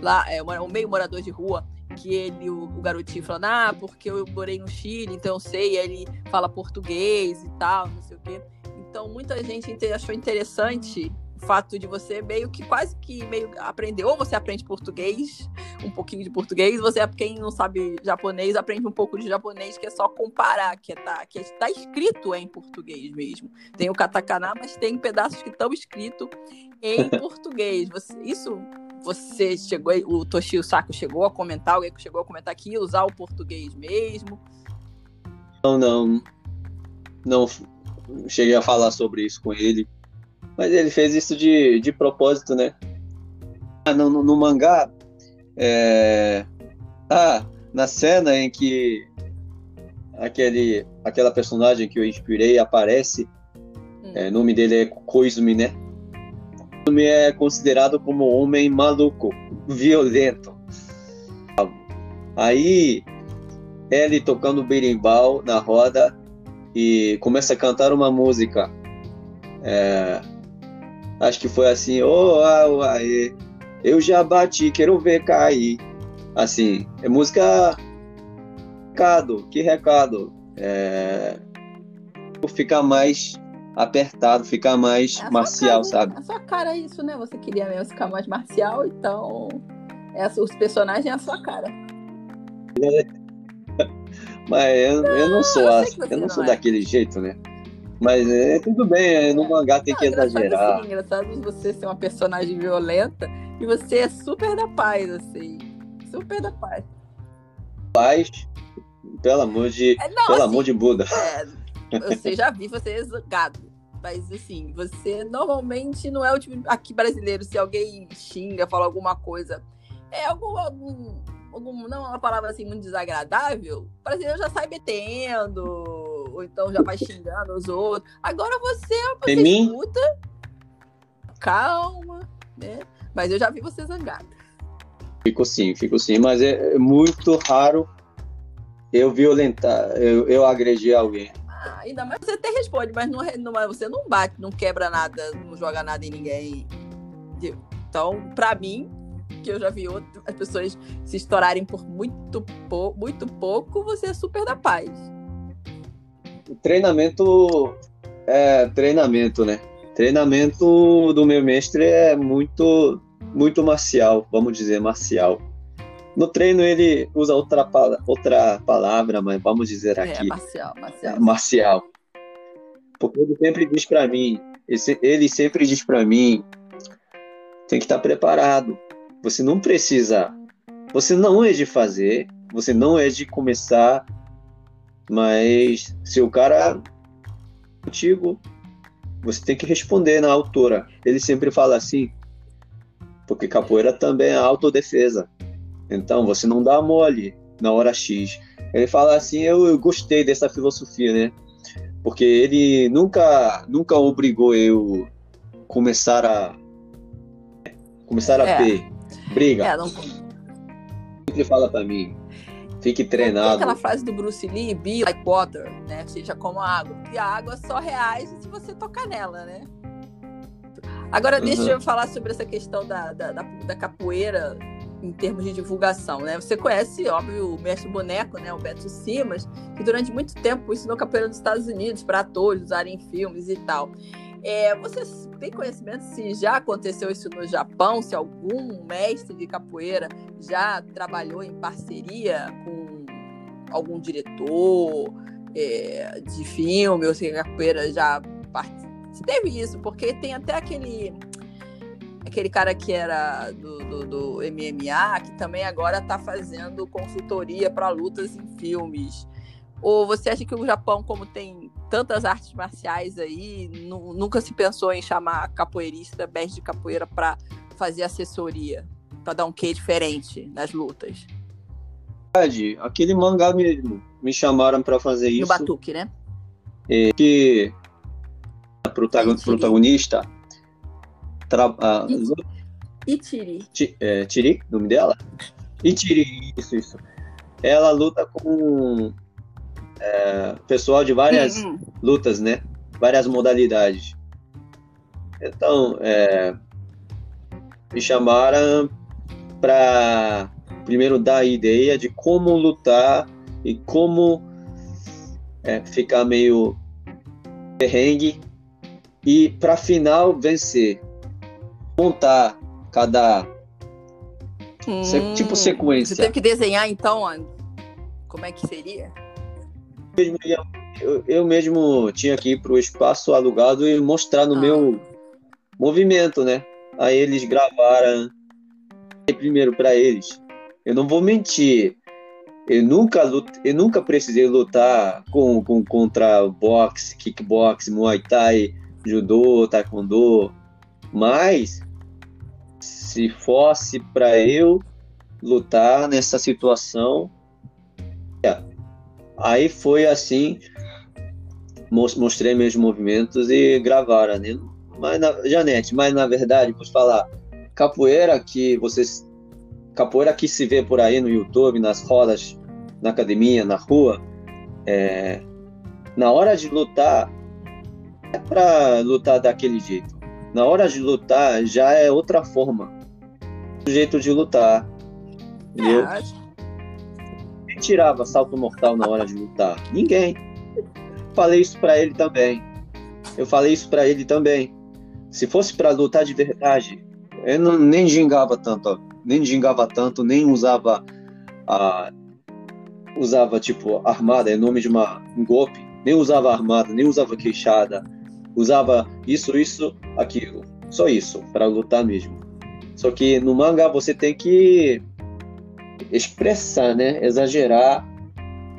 Lá, é o meio morador de rua, que ele, o, o garotinho falando, ah, porque eu morei no Chile, então eu sei, ele fala português e tal, não sei o quê. Então muita gente achou interessante o fato de você meio que quase que meio aprender, ou você aprende português, um pouquinho de português, você quem não sabe japonês aprende um pouco de japonês, que é só comparar, que é tá, que está escrito em português mesmo. Tem o katakana, mas tem pedaços que estão escritos em [LAUGHS] português. Você, isso você chegou, o Toshio Saco chegou a comentar, alguém chegou a comentar que ia usar o português mesmo? Não, não. Não cheguei a falar sobre isso com ele. Mas ele fez isso de, de propósito, né? Ah, no, no, no mangá, é... ah, na cena em que aquele, aquela personagem que eu inspirei aparece, hum. é, o nome dele é Koizumi, né? Koizumi é considerado como homem maluco, violento. Aí, ele tocando berimbau na roda e começa a cantar uma música. É, Acho que foi assim, oh, ah, aê, eu já bati, quero ver cair. Assim, é música. Recado, que recado? É... Ficar mais apertado, ficar mais é marcial, cara, sabe? É a sua cara isso, né? Você queria mesmo ficar mais marcial, então. É, os personagens é a sua cara. É. [LAUGHS] Mas eu não, eu não sou, eu, eu não sou é. daquele jeito, né? Mas é tudo bem, é, no mangá tem que é exagerar. Assim, engraçado você ser uma personagem violenta e você é super da paz, assim. Super da paz. Paz, pelo amor de, é, não, pelo assim, amor de Buda. É, você já vi você é gado. Mas assim, você normalmente não é o tipo aqui brasileiro, se alguém xinga, fala alguma coisa. É algum, algum, algum não é uma palavra assim muito desagradável, o brasileiro já sai metendo ou então já vai xingando os outros. Agora você, você escuta, calma, né? Mas eu já vi você zangada. Fico sim, fico sim, mas é muito raro eu violentar, eu, eu agredir alguém. Ainda mais você até responde, mas não, não, você não bate, não quebra nada, não joga nada em ninguém. Então, para mim, que eu já vi outras as pessoas se estourarem por muito, pou, muito pouco, você é super da paz treinamento é treinamento, né? Treinamento do meu mestre é muito muito marcial, vamos dizer marcial. No treino ele usa outra, outra palavra, mas vamos dizer é, aqui. É, marcial, marcial. Marcial. Porque ele sempre diz para mim, ele sempre diz para mim, tem que estar preparado. Você não precisa, você não é de fazer, você não é de começar mas se o cara contigo, você tem que responder na altura. Ele sempre fala assim, porque capoeira também é autodefesa. Então você não dá mole na hora X. Ele fala assim, eu, eu gostei dessa filosofia, né? Porque ele nunca nunca obrigou eu começar a começar a é. ter briga. É, não... Ele fala para mim, fique treinado. Tem aquela frase do Bruce Lee, be like water, né? Seja como a água. E a água só reage se você tocar nela, né? Agora, uhum. deixa eu falar sobre essa questão da, da, da, da, capoeira em termos de divulgação, né? Você conhece, óbvio, o mestre boneco, né? O Beto Simas, que durante muito tempo ensinou capoeira nos Estados Unidos para atores usarem em filmes e tal. É, você tem conhecimento se já aconteceu isso no Japão, se algum mestre de capoeira já trabalhou em parceria com algum diretor é, de filme, ou se a capoeira já se teve isso, porque tem até aquele aquele cara que era do, do, do MMA, que também agora está fazendo consultoria para lutas em filmes. Ou você acha que o Japão, como tem tantas artes marciais aí, nunca se pensou em chamar capoeirista, mestre de capoeira, para fazer assessoria, para dar um quê diferente nas lutas? Aquele mangá mesmo, me chamaram para fazer isso. No Batuque, né? É, que a protagonista. Tra, a, Itiri. É, Tiri, nome dela? Itiri, isso, isso. Ela luta com é, pessoal de várias uhum. lutas, né? Várias modalidades. Então, é, me chamaram para primeiro dar a ideia de como lutar e como é, ficar meio perrengue e para final vencer. Montar cada hum, tipo sequência. Você teve que desenhar então como é que seria? Eu, eu mesmo tinha que ir para o espaço alugado e mostrar no ah. meu movimento, né? Aí eles gravaram primeiro para eles. Eu não vou mentir. Eu nunca, lute, eu nunca precisei lutar com, com, contra boxe, kickbox, muay thai, judô, taekwondo. Mas se fosse para eu lutar nessa situação, é, aí foi assim, mostrei meus movimentos e gravaram, né? Mas na, Janete, mas na verdade, vou falar, capoeira que vocês capoeira que se vê por aí no YouTube, nas rodas, na academia, na rua, é, na hora de lutar, é para lutar daquele jeito. Na hora de lutar, já é outra forma. O jeito de lutar. Entendeu? É, Quem tirava salto mortal na hora de lutar? Ninguém. Falei isso para ele também. Eu falei isso para ele também. Se fosse para lutar de verdade, eu não, nem gingava tanto. Ó nem gingava tanto, nem usava a usava tipo armada, é nome de uma, um golpe, nem usava armada, nem usava queixada, usava isso, isso, aquilo, só isso para lutar mesmo. Só que no mangá você tem que expressar, né, exagerar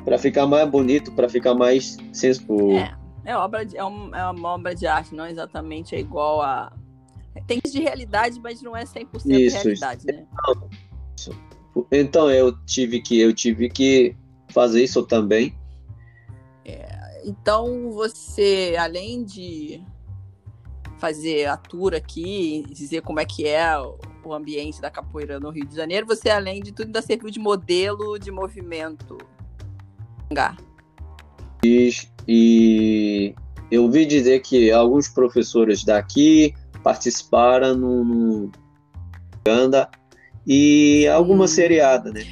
para ficar mais bonito, para ficar mais sensual. É, é obra de, é, um, é uma obra de arte, não exatamente é igual a tem de realidade, mas não é 100% isso, realidade, né? Isso. Então eu tive que eu tive que fazer isso também. Então você, além de fazer a tour aqui, dizer como é que é o ambiente da capoeira no Rio de Janeiro, você além de tudo ainda serviu de modelo de movimento. E, e eu ouvi dizer que alguns professores daqui participaram no, no Uganda e alguma hum. seriada, né?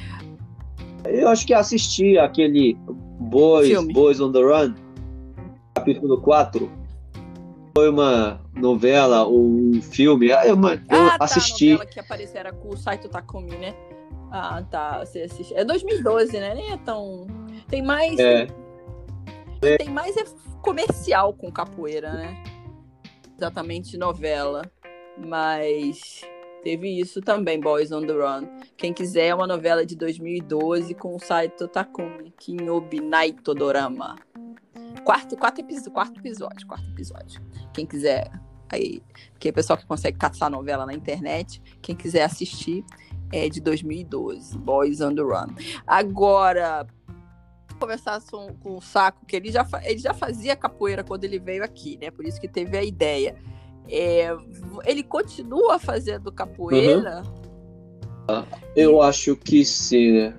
Eu acho que assisti aquele Boys, Boys on the Run, capítulo 4. Foi uma novela ou um filme. Ah, eu, eu ah, tá, assisti. A novela que apareceu era com o Saito Takumi, né? Ah, tá. Você assiste. É 2012, né? Nem é tão. Tem mais. É. Tem mais é comercial com capoeira, né? exatamente novela, mas teve isso também, Boys on the Run. Quem quiser, é uma novela de 2012 com o Saito Takumi, Kinyobi Naito Dorama. Quarto, quarto, episódio, quarto episódio, quarto episódio. Quem quiser, aí, que é pessoal que consegue caçar novela na internet, quem quiser assistir, é de 2012, Boys on the Run. Agora, conversar com, com o Saco, que ele já, ele já fazia capoeira quando ele veio aqui, né? Por isso que teve a ideia. É, ele continua fazendo capoeira? Uhum. Eu acho que sim, né?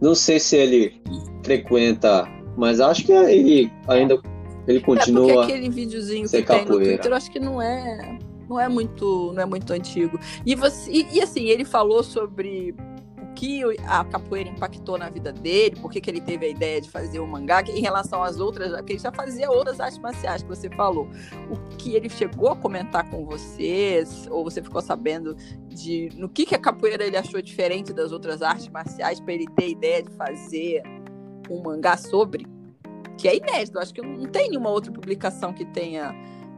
Não sei se ele frequenta, mas acho que ele ainda ele continua. É porque aquele videozinho que capoeira. tem no Twitter, eu acho que não é não é muito não é muito antigo. E você e, e assim, ele falou sobre que a capoeira impactou na vida dele, por que, ele teve a ideia de fazer o mangá, em relação às outras, que ele já fazia outras artes marciais que você falou. O que ele chegou a comentar com vocês, ou você ficou sabendo de no que, que a capoeira ele achou diferente das outras artes marciais para ele ter a ideia de fazer um mangá sobre? Que é inédito, acho que não tem nenhuma outra publicação que tenha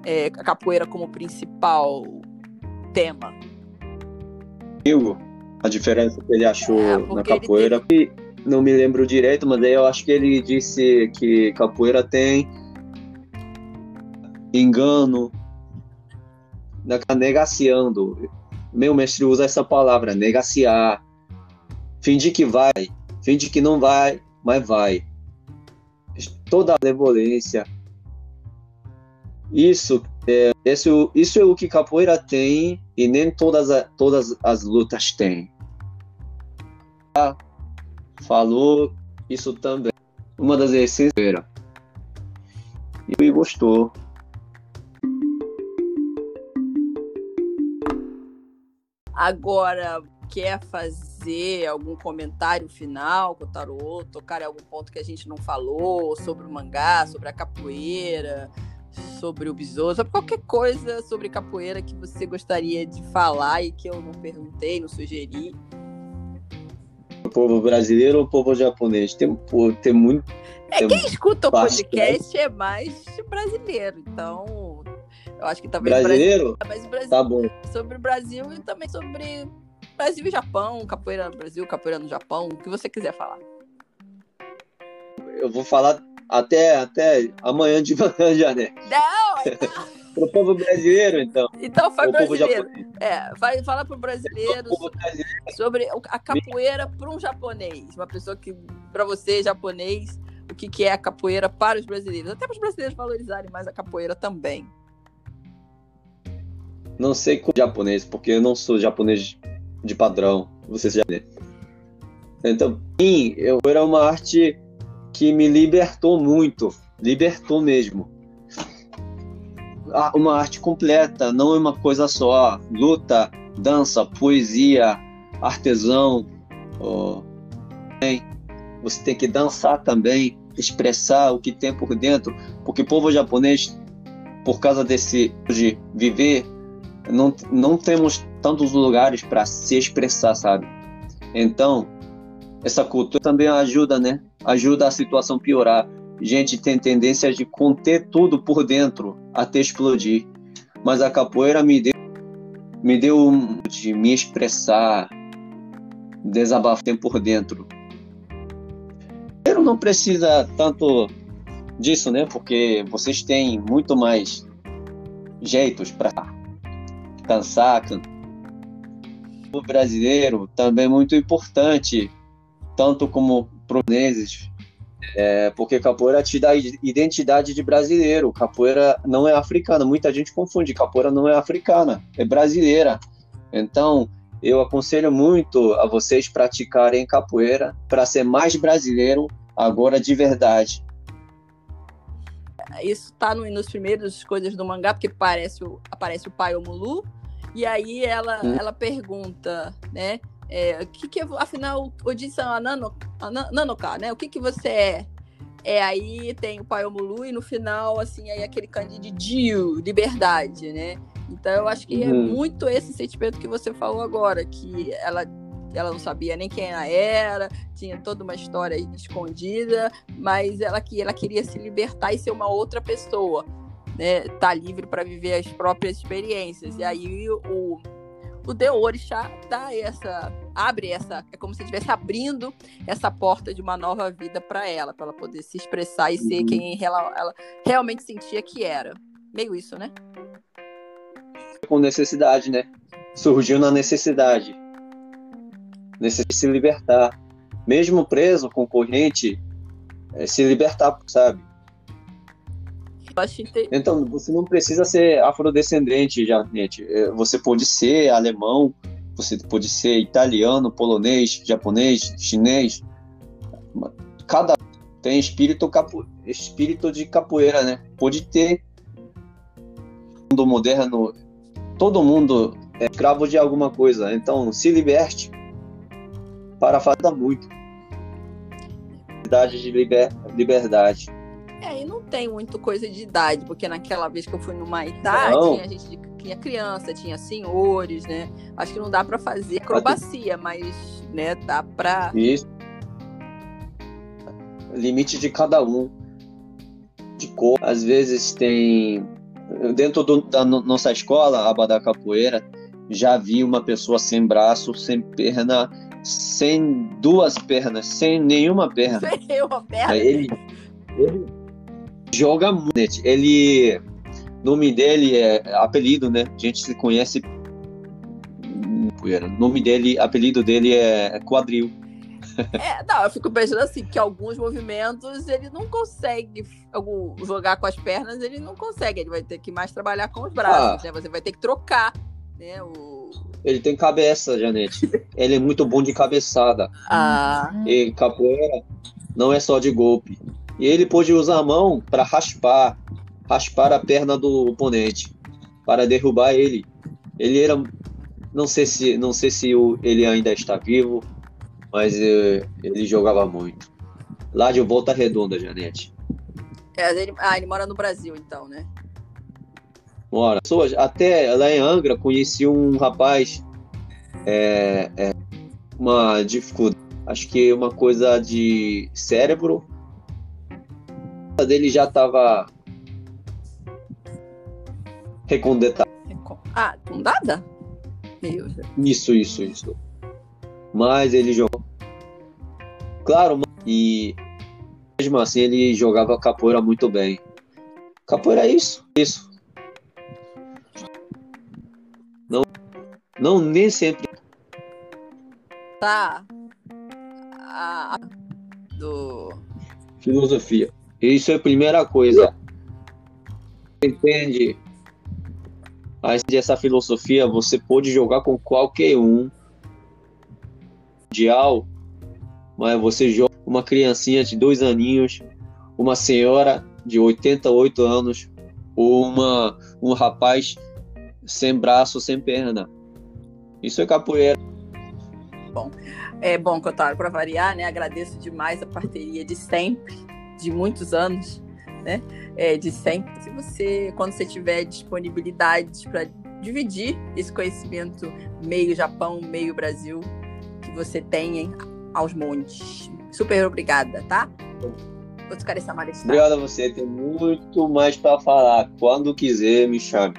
é, a capoeira como principal tema. Hugo, a diferença que ele achou é, na capoeira. Teve... Não me lembro direito, mas aí eu acho que ele disse que capoeira tem engano, negaciando. Meu mestre usa essa palavra, negaciar. Fingir que vai, fingir que não vai, mas vai. Toda a benevolência. Isso é, isso, isso é o que capoeira tem e nem todas, todas as lutas têm. Falou isso também. Uma das essências era. E gostou. Agora, quer fazer algum comentário final com o Tarô? Tocar em algum ponto que a gente não falou sobre o mangá, sobre a capoeira? Sobre o besouro, sobre qualquer coisa sobre capoeira que você gostaria de falar e que eu não perguntei, não sugeri. O povo brasileiro ou o povo japonês? Tem, tem muito. É, tem quem escuta o podcast é mais brasileiro, então. Eu acho que talvez. Brasileiro? Brasil, Brasil, tá bom. Sobre o Brasil e também sobre Brasil e Japão, capoeira no Brasil, capoeira no Japão, o que você quiser falar. Eu vou falar até, até amanhã de [LAUGHS] manhã já, né? Não! [LAUGHS] Então... pro povo brasileiro, então. Então faz brasileiro. É, vai falar pro brasileiro, brasileiro sobre a capoeira para um japonês. Uma pessoa que, para você, japonês, o que, que é a capoeira para os brasileiros. Até para os brasileiros valorizarem mais a capoeira também. Não sei com japonês, porque eu não sou japonês de padrão. Você já. Então, sim, eu era uma arte que me libertou muito, libertou mesmo. Uma arte completa, não é uma coisa só. Luta, dança, poesia, artesão. Oh, você tem que dançar também, expressar o que tem por dentro, porque o povo japonês, por causa desse de viver, não, não temos tantos lugares para se expressar, sabe? Então, essa cultura também ajuda, né? Ajuda a situação piorar. Gente tem tendência de conter tudo por dentro até explodir. Mas a capoeira me deu, me deu de me expressar, desabafar por dentro. Eu não precisa tanto disso, né? Porque vocês têm muito mais jeitos para cansar. O brasileiro também é muito importante tanto como proneses, é, porque capoeira te dá identidade de brasileiro. Capoeira não é africana. Muita gente confunde. Capoeira não é africana, é brasileira. Então, eu aconselho muito a vocês praticarem capoeira para ser mais brasileiro agora de verdade. Isso está no, nos primeiros coisas do mangá, porque aparece o, aparece o pai Omulu, e aí ela, hum. ela pergunta, né? É, o que, que afinal, Odissan Anano, Nanoka, né? O que, que você é? É, aí tem o pai Omulu e no final, assim, aí aquele candido Dio, liberdade, né? Então eu acho que é uhum. muito esse sentimento que você falou agora, que ela, ela não sabia nem quem ela era, tinha toda uma história escondida, mas ela, que ela queria se libertar e ser uma outra pessoa, né? Tá livre para viver as próprias experiências. E aí o o The Orixá dá essa, abre essa, é como se estivesse abrindo essa porta de uma nova vida para ela, para ela poder se expressar e ser quem ela, ela realmente sentia que era. Meio isso, né? Com necessidade, né? Surgiu na necessidade. Necessidade de se libertar. Mesmo preso com corrente, é, se libertar, sabe? Então, você não precisa ser afrodescendente, gente. É, você pode ser alemão, você pode ser italiano, polonês, japonês, chinês. cada tem espírito, capo, espírito de capoeira, né? Pode ter mundo moderno, todo mundo é escravo de alguma coisa. Então, se liberte para fazer muito. Idade de liber, liberdade. É, e não tem muito coisa de idade, porque naquela vez que eu fui numa idade, tinha gente de, tinha criança, tinha senhores, né? Acho que não dá para fazer acrobacia, mas, né, dá para Isso. Limite de cada um. De cor. Às vezes tem dentro do, da nossa escola, a da capoeira, já vi uma pessoa sem braço, sem perna, sem duas pernas, sem nenhuma perna. [LAUGHS] Sem nenhuma perna. Ele, ele joga muito. Ele. nome dele é apelido, né? A gente se conhece. O nome dele, apelido dele é quadril. [LAUGHS] É, não, eu fico pensando assim, que alguns movimentos ele não consegue jogar com as pernas, ele não consegue, ele vai ter que mais trabalhar com os braços, ah. né? Você vai ter que trocar, né? O... Ele tem cabeça, Janete. ele é muito bom de cabeçada. Ah. E capoeira não é só de golpe. E ele pôde usar a mão para raspar, raspar a perna do oponente, para derrubar ele. Ele era, não sei se, não sei se ele ainda está vivo, mas eu, ele jogava muito. Lá de Volta Redonda, Janete. É, ele, ah, ele mora no Brasil, então, né? Mora. Até lá em Angra, conheci um rapaz, é, é, uma dificuldade, acho que uma coisa de cérebro, dele já estava recondetado. Ah, fundada? Isso, isso, isso. Mas ele jogou. Claro, e mesmo assim ele jogava capoeira muito bem. Capoeira é isso, isso. Não, não nem sempre. Tá. A, do filosofia. Isso é a primeira coisa. Entende? Mas essa filosofia você pode jogar com qualquer um. Mundial, mas você joga uma criancinha de dois aninhos, uma senhora de 88 anos, ou uma, um rapaz sem braço, sem perna. Isso é capoeira. Bom, é bom, Cotaro, para variar, né? Agradeço demais a parceria de sempre de muitos anos, né? É, de sempre. Se você, quando você tiver disponibilidade para dividir esse conhecimento meio Japão, meio Brasil, que você tem hein, aos montes. Super obrigada, tá? Obrigado a você. Tem muito mais para falar. Quando quiser, me chame.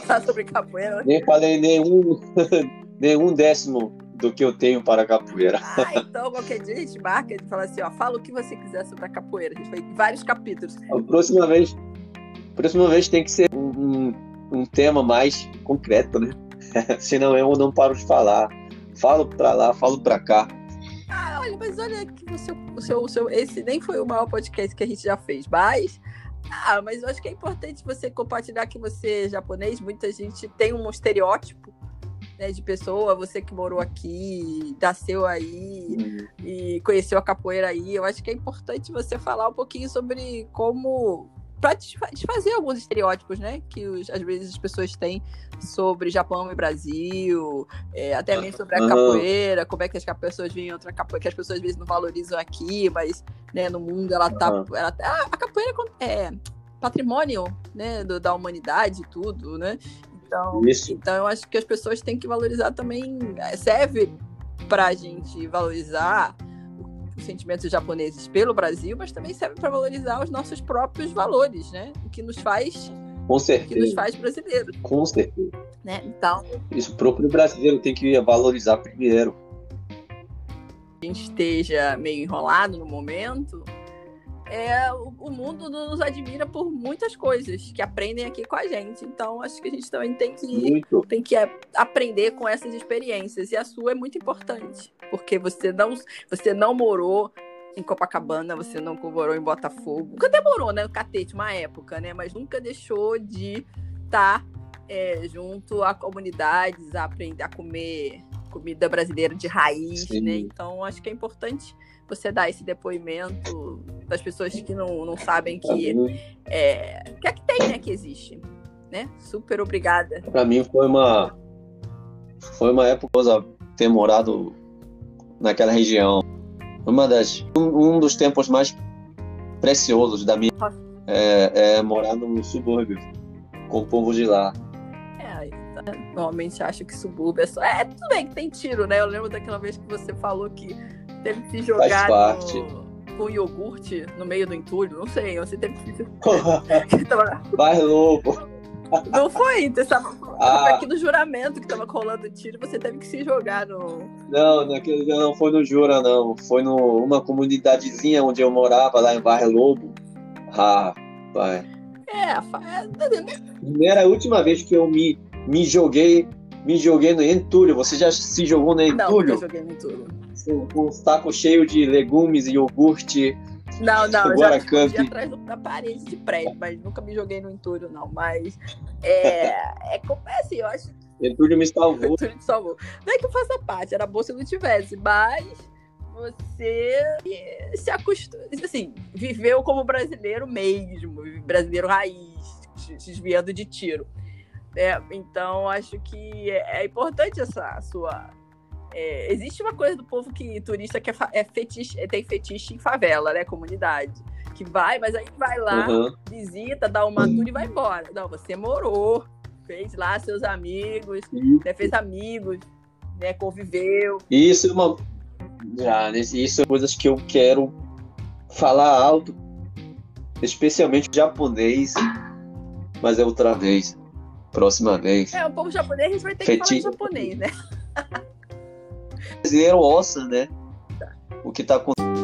falar sobre capoeira. Nem falei nenhum, [LAUGHS] nenhum décimo do que eu tenho para a capoeira. [LAUGHS] Ah, então qualquer dia a gente marca e fala assim, ó, fala o que você quiser sobre a capoeira. A gente vai vários capítulos. A próxima vez, próxima vez tem que ser um, um, tema mais concreto, né? [LAUGHS] Senão eu não paro de falar. Falo para lá, falo para cá. Ah, olha, mas olha que o seu, o seu, o seu, esse nem foi o maior podcast que a gente já fez, mas ah, mas eu acho que é importante você compartilhar que você é japonês. Muita gente tem um estereótipo né, de pessoa, você que morou aqui, nasceu aí uhum. e conheceu a capoeira aí, eu acho que é importante você falar um pouquinho sobre como para desfazer alguns estereótipos, né, que os, às vezes as pessoas têm sobre Japão e Brasil, é, até mesmo sobre a uhum. capoeira, como é que as pessoas veem outra capoeira, que as pessoas às vezes não valorizam aqui, mas, né, no mundo ela tá, uhum. ela, a, a capoeira é patrimônio, né, do, da humanidade, tudo, né? Então, Isso. então eu acho que as pessoas têm que valorizar também. É, serve para a gente valorizar os sentimentos japoneses pelo Brasil, mas também serve para valorizar os nossos próprios valores, né? O que nos faz com certeza. que nos faz brasileiros. Com certeza. Né? Então. Isso o próprio brasileiro tem que valorizar primeiro. A gente esteja meio enrolado no momento, é, o, o, mundo nos admira por muitas coisas que aprendem aqui com a gente. Então, acho que a gente também tem que, tem que aprender com essas experiências. E a sua é muito importante, porque você não, você não morou em Copacabana, você não morou em Botafogo. Nunca demorou, né? O Catete, uma época, né? Mas nunca deixou de estar tá, é, junto a comunidades, a aprender a comer comida brasileira de raiz, Sim. né? Então acho que é importante você dar esse depoimento das pessoas que não, não sabem que é, que é que tem, né? Que existe. Né? Super obrigada. pra mim foi uma foi uma época ter morado naquela região. Uma das um, um dos tempos mais preciosos da minha é, é morar num subúrbio com o povo de lá. É, tá. normalmente acho que subúrbio é só. É, tudo bem que tem tiro, né? Eu lembro daquela vez que você falou que teve que se jogar no, com iogurte no meio do entulho. Não sei, você teve que se. [LAUGHS] [LAUGHS] Vai louco. Não foi? Você tava Ah. aqui no juramento que tava rolando tiro, você teve que se jogar no. Não, naquele dia não foi no Jura, não. Foi numa comunidadezinha onde eu morava, lá em Barra Lobo. Ah, pai. É, fa- é, Primeira e última vez que eu me, me joguei, me joguei no entulho. Você já se jogou no não, entulho? nunca joguei no entulho. Com um saco cheio de legumes e iogurte. Não, não, eu já escondi atrás da parede de prédio, mas nunca me joguei no entulho, não. Mas é, [LAUGHS] é, é assim, eu acho Entulho me que o salvou. [LAUGHS] entulho te salvou. Não é que faça parte, era bom se não tivesse, mas você se acostuma, assim, viveu como brasileiro mesmo, brasileiro raiz, desviando de tiro. É, então, acho que é importante essa sua. É, existe uma coisa do povo que turista que é, é fetiche, tem fetiche em favela, né? Comunidade. Que vai, mas aí vai lá, Uhum. visita, dá uma tour e vai embora. Não, você morou, fez lá seus amigos, né, fez amigos, né, conviveu. Isso é uma. Já, isso é coisas que eu quero falar alto, especialmente japonês, mas é outra vez. Próxima vez. É, o povo japonês, a gente vai ter que Feti- falar japonês, né? [LAUGHS] brasileiro ossa, né? O que tá acontecendo.